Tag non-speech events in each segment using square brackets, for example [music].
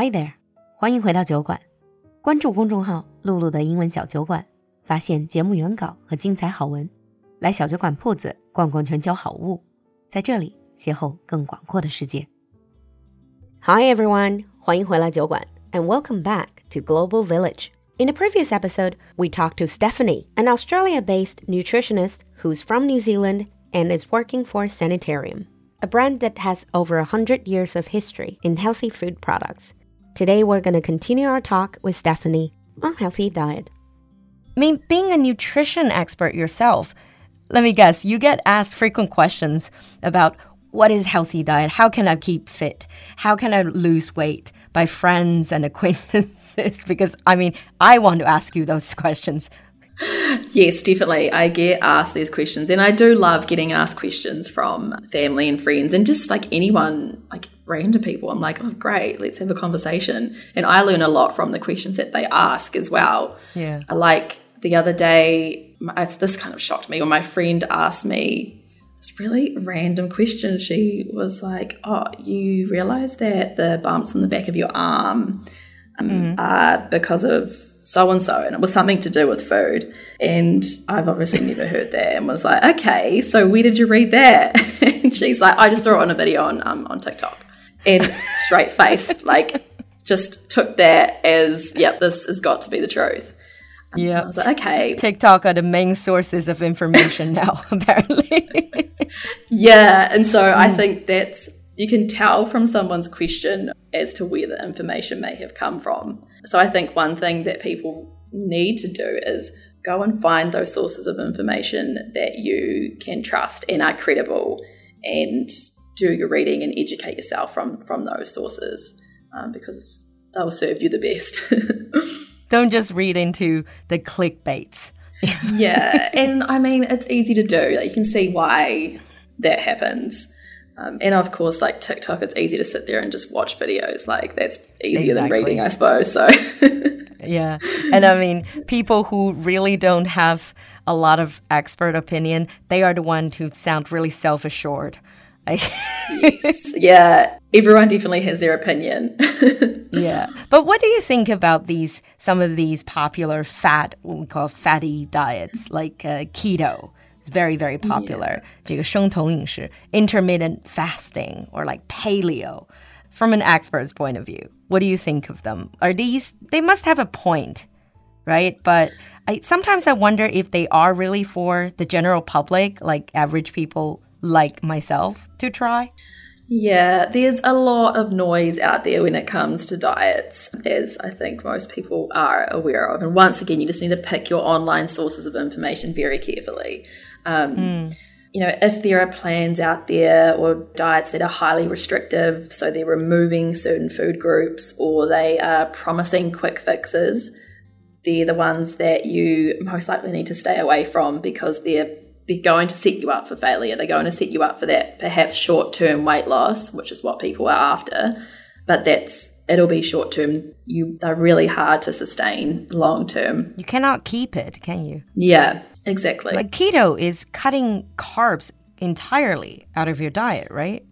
Hi there，欢迎回到酒馆，关注公众号“璐璐的英文小酒馆”，发现节目原稿和精彩好文。来小酒馆铺子逛逛全球好物，在这里邂逅更广阔的世界。Hi everyone，欢迎回来酒馆，and welcome back to Global Village. In the previous episode, we talked to Stephanie, an Australia based nutritionist who's from New Zealand and is working for Sanitarium, a brand that has over 100 years of history in healthy food products. Today, we're going to continue our talk with Stephanie on healthy diet. I mean, being a nutrition expert yourself, let me guess, you get asked frequent questions about what is healthy diet? How can I keep fit? How can I lose weight? By friends and [laughs] acquaintances? because I mean, I want to ask you those [laughs] questions. Yes, definitely. I get asked these questions, and I do love getting asked questions from family and friends, and just like anyone, like random people. I'm like, oh, great, let's have a conversation. And I learn a lot from the questions that they ask as well. Yeah. Like the other day, this kind of shocked me when my friend asked me this really random question. She was like, oh, you realize that the bumps on the back of your arm um, mm. are because of so and so, and it was something to do with food. And I've obviously never heard that, and was like, okay, so where did you read that? [laughs] and she's like, I just saw it on a video on um, on TikTok, and straight face, like, just took that as, yep, this has got to be the truth. Yeah, I was like, okay, TikTok are the main sources of information [laughs] now, apparently. [laughs] yeah, and so mm. I think that's you can tell from someone's question as to where the information may have come from. So I think one thing that people need to do is go and find those sources of information that you can trust and are credible and do your reading and educate yourself from from those sources um, because they'll serve you the best. [laughs] Don't just read into the clickbaits. yeah, and I mean it's easy to do. Like, you can see why that happens. Um, and of course, like TikTok, it's easy to sit there and just watch videos. Like that's easier exactly. than reading, I suppose. So, [laughs] yeah. And I mean, people who really don't have a lot of expert opinion, they are the ones who sound really self assured. yes. Yeah. Everyone definitely has their opinion. [laughs] yeah. But what do you think about these, some of these popular fat, what we call fatty diets, like uh, keto? Very very popular. Yeah. intermittent fasting or like paleo. From an expert's point of view, what do you think of them? Are these they must have a point, right? But I sometimes I wonder if they are really for the general public, like average people like myself, to try. Yeah, there's a lot of noise out there when it comes to diets, as I think most people are aware of. And once again, you just need to pick your online sources of information very carefully. Um, mm. You know, if there are plans out there or diets that are highly restrictive, so they're removing certain food groups or they are promising quick fixes, they're the ones that you most likely need to stay away from because they're they're going to set you up for failure. They're going to set you up for that perhaps short term weight loss, which is what people are after. But that's it'll be short term. You they're really hard to sustain long term. You cannot keep it, can you? Yeah. Exactly. Like keto is cutting carbs entirely out of your diet, right?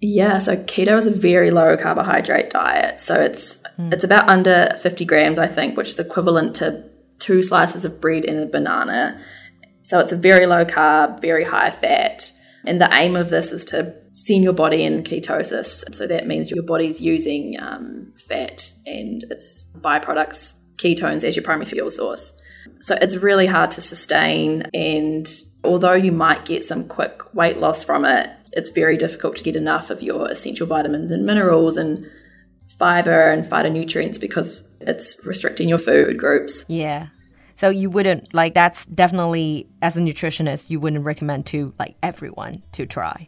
Yeah, so keto is a very low carbohydrate diet. So it's mm. it's about under 50 grams, I think, which is equivalent to two slices of bread and a banana. So it's a very low carb, very high fat. And the aim of this is to send your body in ketosis. So that means your body's using um, fat and its byproducts, ketones, as your primary fuel source. So it's really hard to sustain. And although you might get some quick weight loss from it, it's very difficult to get enough of your essential vitamins and minerals and fiber and phytonutrients because it's restricting your food groups. Yeah. So you wouldn't like that's definitely as a nutritionist you wouldn't recommend to like everyone to try.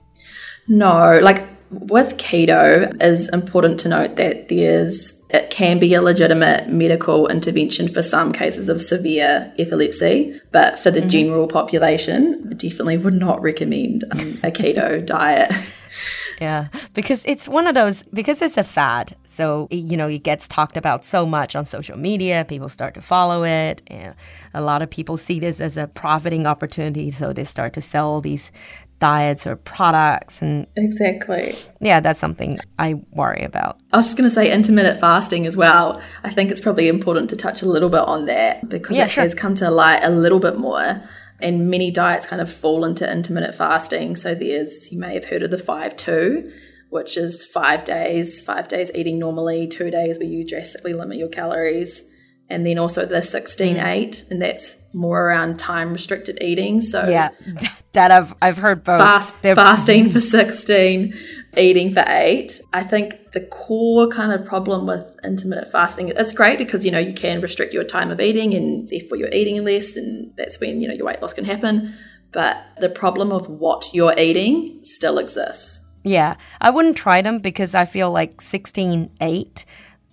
No, like with keto is important to note that there's it can be a legitimate medical intervention for some cases of severe epilepsy, but for the mm-hmm. general population, I definitely would not recommend um, a keto [laughs] diet. Yeah, because it's one of those, because it's a fad. So, you know, it gets talked about so much on social media. People start to follow it. And a lot of people see this as a profiting opportunity. So they start to sell these diets or products and exactly yeah that's something i worry about i was just going to say intermittent fasting as well i think it's probably important to touch a little bit on that because yeah, it sure. has come to light a little bit more and many diets kind of fall into intermittent fasting. So there's you may have heard of the 5-2 which is five days five days eating normally two days where you drastically limit your calories and then also the 16 mm. 8 and that's more around time restricted eating. So yeah [laughs] that i've i've heard both. Fast, fasting [laughs] for 16 eating for 8 i think the core kind of problem with intermittent fasting it's great because you know you can restrict your time of eating and therefore you're eating less and that's when you know your weight loss can happen. But the problem of what you're eating still exists. Yeah. I wouldn't try them because i feel like 16 8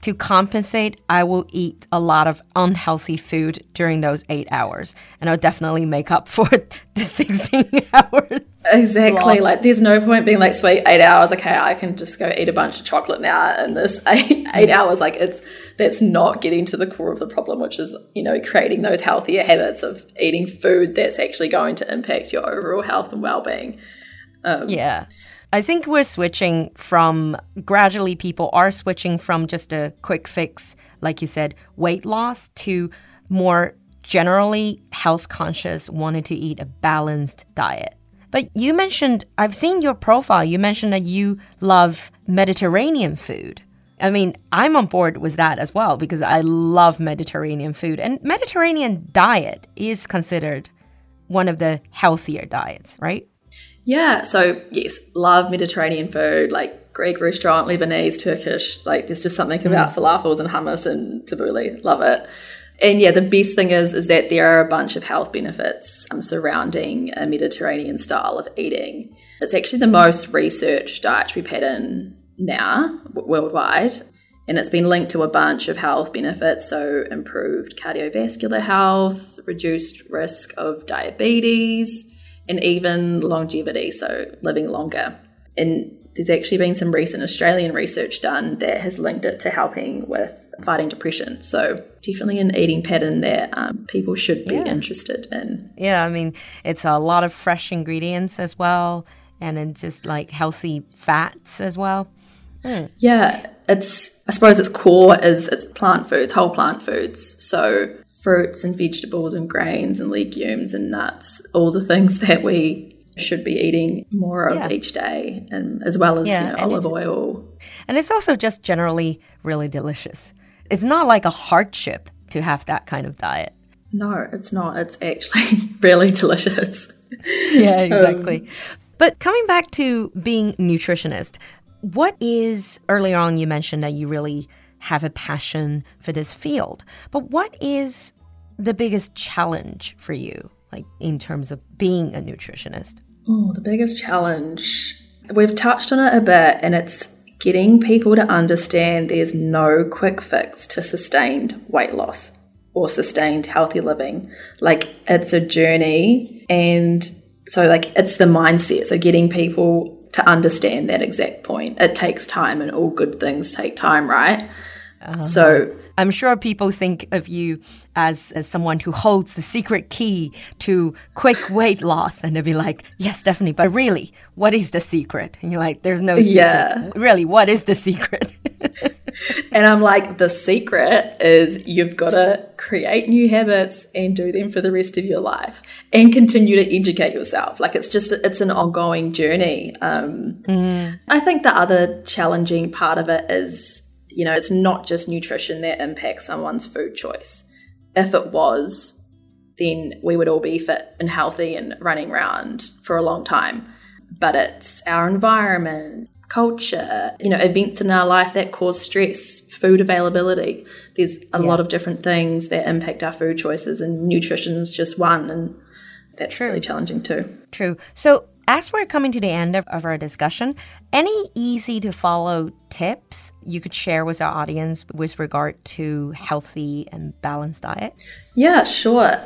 to compensate, I will eat a lot of unhealthy food during those eight hours, and I'll definitely make up for [laughs] the 16 [laughs] hours. Exactly. Lost. Like, there's no point being like, sweet, eight hours. Okay, I can just go eat a bunch of chocolate now in this [laughs] eight, eight hours. Like, it's that's not getting to the core of the problem, which is, you know, creating those healthier habits of eating food that's actually going to impact your overall health and well being. Um, yeah. I think we're switching from gradually, people are switching from just a quick fix, like you said, weight loss to more generally health conscious, wanting to eat a balanced diet. But you mentioned, I've seen your profile, you mentioned that you love Mediterranean food. I mean, I'm on board with that as well because I love Mediterranean food. And Mediterranean diet is considered one of the healthier diets, right? Yeah, so yes, love Mediterranean food, like Greek restaurant, Lebanese, Turkish. Like there's just something about mm. falafels and hummus and tabbouleh. Love it. And yeah, the best thing is is that there are a bunch of health benefits um, surrounding a Mediterranean style of eating. It's actually the most researched dietary pattern now worldwide, and it's been linked to a bunch of health benefits. So improved cardiovascular health, reduced risk of diabetes and even longevity, so living longer. And there's actually been some recent Australian research done that has linked it to helping with fighting depression. So definitely an eating pattern that um, people should be yeah. interested in. Yeah, I mean, it's a lot of fresh ingredients as well, and then just like healthy fats as well. Mm. Yeah, it's I suppose its core is it's plant foods, whole plant foods. So fruits and vegetables and grains and legumes and nuts, all the things [laughs] that we should be eating more of yeah. each day, and as well as yeah, you know, olive oil. And it's also just generally really delicious. It's not like a hardship to have that kind of diet. No, it's not. It's actually [laughs] really delicious. [laughs] yeah, exactly. Um, but coming back to being nutritionist, what is earlier on you mentioned that you really have a passion for this field. But what is the biggest challenge for you, like in terms of being a nutritionist? Oh, the biggest challenge. We've touched on it a bit, and it's getting people to understand there's no quick fix to sustained weight loss or sustained healthy living. Like, it's a journey, and so, like, it's the mindset. So, getting people to understand that exact point. It takes time, and all good things take time, right? Uh-huh. So, I'm sure people think of you as, as someone who holds the secret key to quick weight loss. And they'll be like, yes, definitely. But really, what is the secret? And you're like, there's no secret. Yeah. Really, what is the secret? [laughs] and I'm like, the secret is you've got to create new habits and do them for the rest of your life and continue to educate yourself. Like it's just, it's an ongoing journey. Um, mm. I think the other challenging part of it is you know, it's not just nutrition that impacts someone's food choice. If it was, then we would all be fit and healthy and running around for a long time. But it's our environment, culture, you know, events in our life that cause stress, food availability. There's a yeah. lot of different things that impact our food choices, and nutrition is just one. And that's True. really challenging too. True. So, as we're coming to the end of, of our discussion, any easy to follow tips you could share with our audience with regard to healthy and balanced diet? Yeah, sure.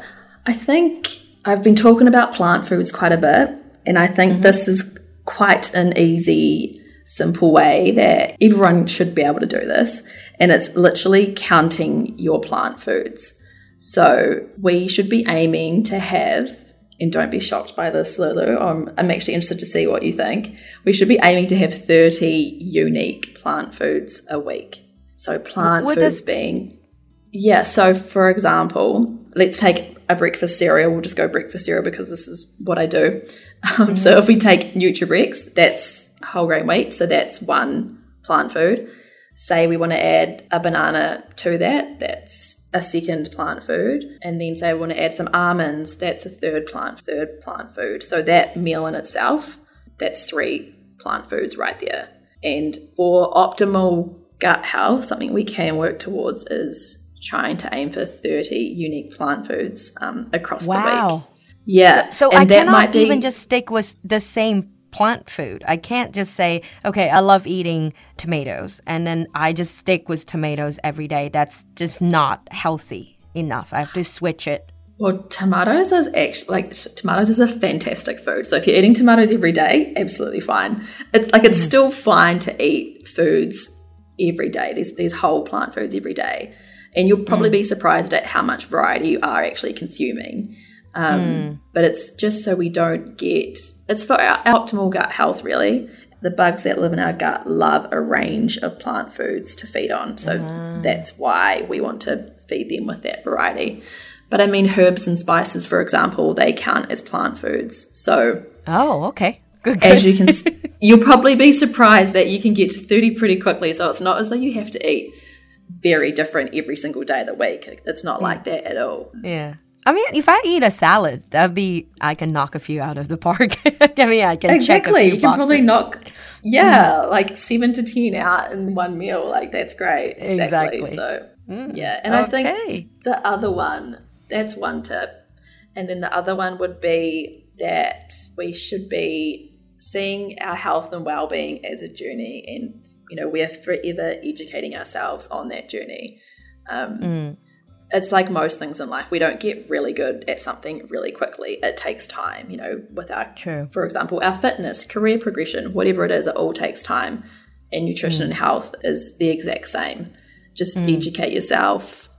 I think I've been talking about plant foods quite a bit, and I think mm-hmm. this is quite an easy, simple way that everyone should be able to do this. And it's literally counting your plant foods. So we should be aiming to have and don't be shocked by this, Lulu. I'm, I'm actually interested to see what you think. We should be aiming to have 30 unique plant foods a week. So, plant What foods does- being, yeah. So, for example, let's take a breakfast cereal. We'll just go breakfast cereal because this is what I do. [laughs] Um, So, if we take Nutribrex, that's whole grain wheat. So, that's one plant food. Say we want to add a banana to that, that's a second plant food. And then say we want to add some almonds, that's a third plant, third plant food. So that meal in itself, that's three plant foods right there. And for optimal gut health, something we can work towards is trying to aim for 30 unique plant foods um, across the week. Wow. Yeah. So and I cannot might be- even just stick with the same plant food. I can't just say, okay, I love eating tomatoes, and then I just stick with tomatoes every day. That's just not healthy enough. I have to switch it. Well, tomatoes is actually like tomatoes is a fantastic food. So if you're eating tomatoes every day, absolutely fine. It's like it's mm. still fine to eat foods every day. These these whole plant foods every day, and you'll probably mm. be surprised at how much variety you are actually consuming. Um, But it's just so we don't get. It's for our optimal gut health, really. The bugs that live in our gut love a range of plant foods to feed on. So that's why we want to feed them with that variety. But I mean, herbs and spices, for example, they count as plant foods. So Oh, okay. Good. good. as you can, s- [laughs] you'll probably be surprised that you can get to 30 pretty quickly. So it's not as though you have to eat very different every single day of the week. It's not like that at all. yeah. I mean, if I eat a salad, that'd be I can knock a few out of the park. [laughs] I mean, I can check a Exactly. You can probably knock, yeah, like seven to 10 out in one meal. Like, that's great. Exactly. Exactly. So, yeah. And I think the other one, that's one tip. And then the other one would be that we should be seeing our health and well being as a journey. And, you know, we're forever educating ourselves on that journey. Um, Mm. It's like most things in life. We don't get really good at something really quickly. It takes time, you know, with our True. for example, our fitness, career progression, whatever it is, it all takes time. And nutrition and health is the exact same. Just educate yourself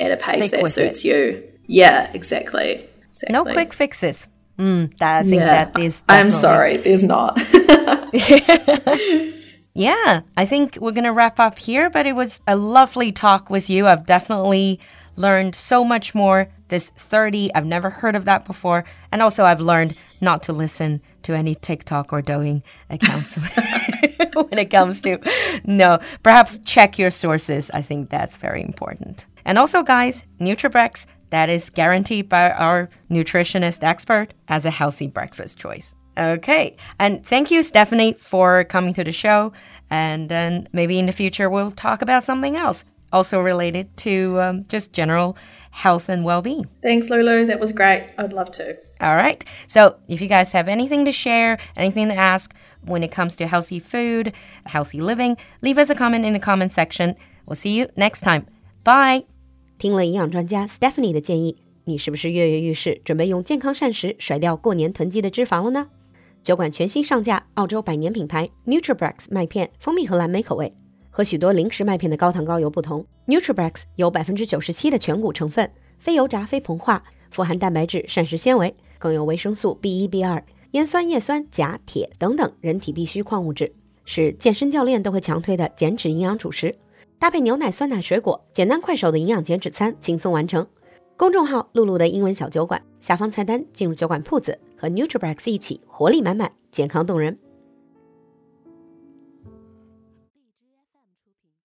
at a pace Stick that suits you. Yeah, exactly. exactly. No quick fixes. Mm, that, I think Yeah. that is. I'm sorry, there's not. [laughs] Yeah, I think we're going to wrap up here, but it was a lovely talk with you. I've definitely learned so much more. This 30, I've never heard of that before. And also, I've learned not to listen to any TikTok or Douyin accounts [laughs] when it comes to. No, perhaps check your sources. I think that's very important. And also, guys, Nutribrex, that is guaranteed by our nutritionist expert as a healthy breakfast choice. Okay. And thank you, Stephanie, for coming to the show. And then maybe in the future, we'll talk about something else also related to um, just general health and well being. Thanks, Lulu. That was great. I'd love to. All right. So if you guys have anything to share, anything to ask when it comes to healthy food, healthy living, leave us a comment in the comment section. We'll see you next time. Bye. 听了营养专家 Stephanie 的建议，你是不是跃跃欲试，准备用健康膳食甩掉过年囤积的脂肪了呢？酒馆全新上架澳洲百年品牌 NutriBrex 麦片，蜂蜜和蓝莓口味。 和许多零食麦片的高糖高油不同，NutriBrex 有百分之九十七的全谷成分，非油炸、非膨化，富含蛋白质、膳食纤维，更有维生素 B 一、B 二、烟酸、叶酸、钾、铁等等人体必需矿物质，是健身教练都会强推的减脂营养主食。搭配牛奶、酸奶、水果，简单快手的营养减脂餐，轻松完成。公众号“露露的英文小酒馆”下方菜单进入酒馆铺子，和 NutriBrex 一起活力满满，健康动人。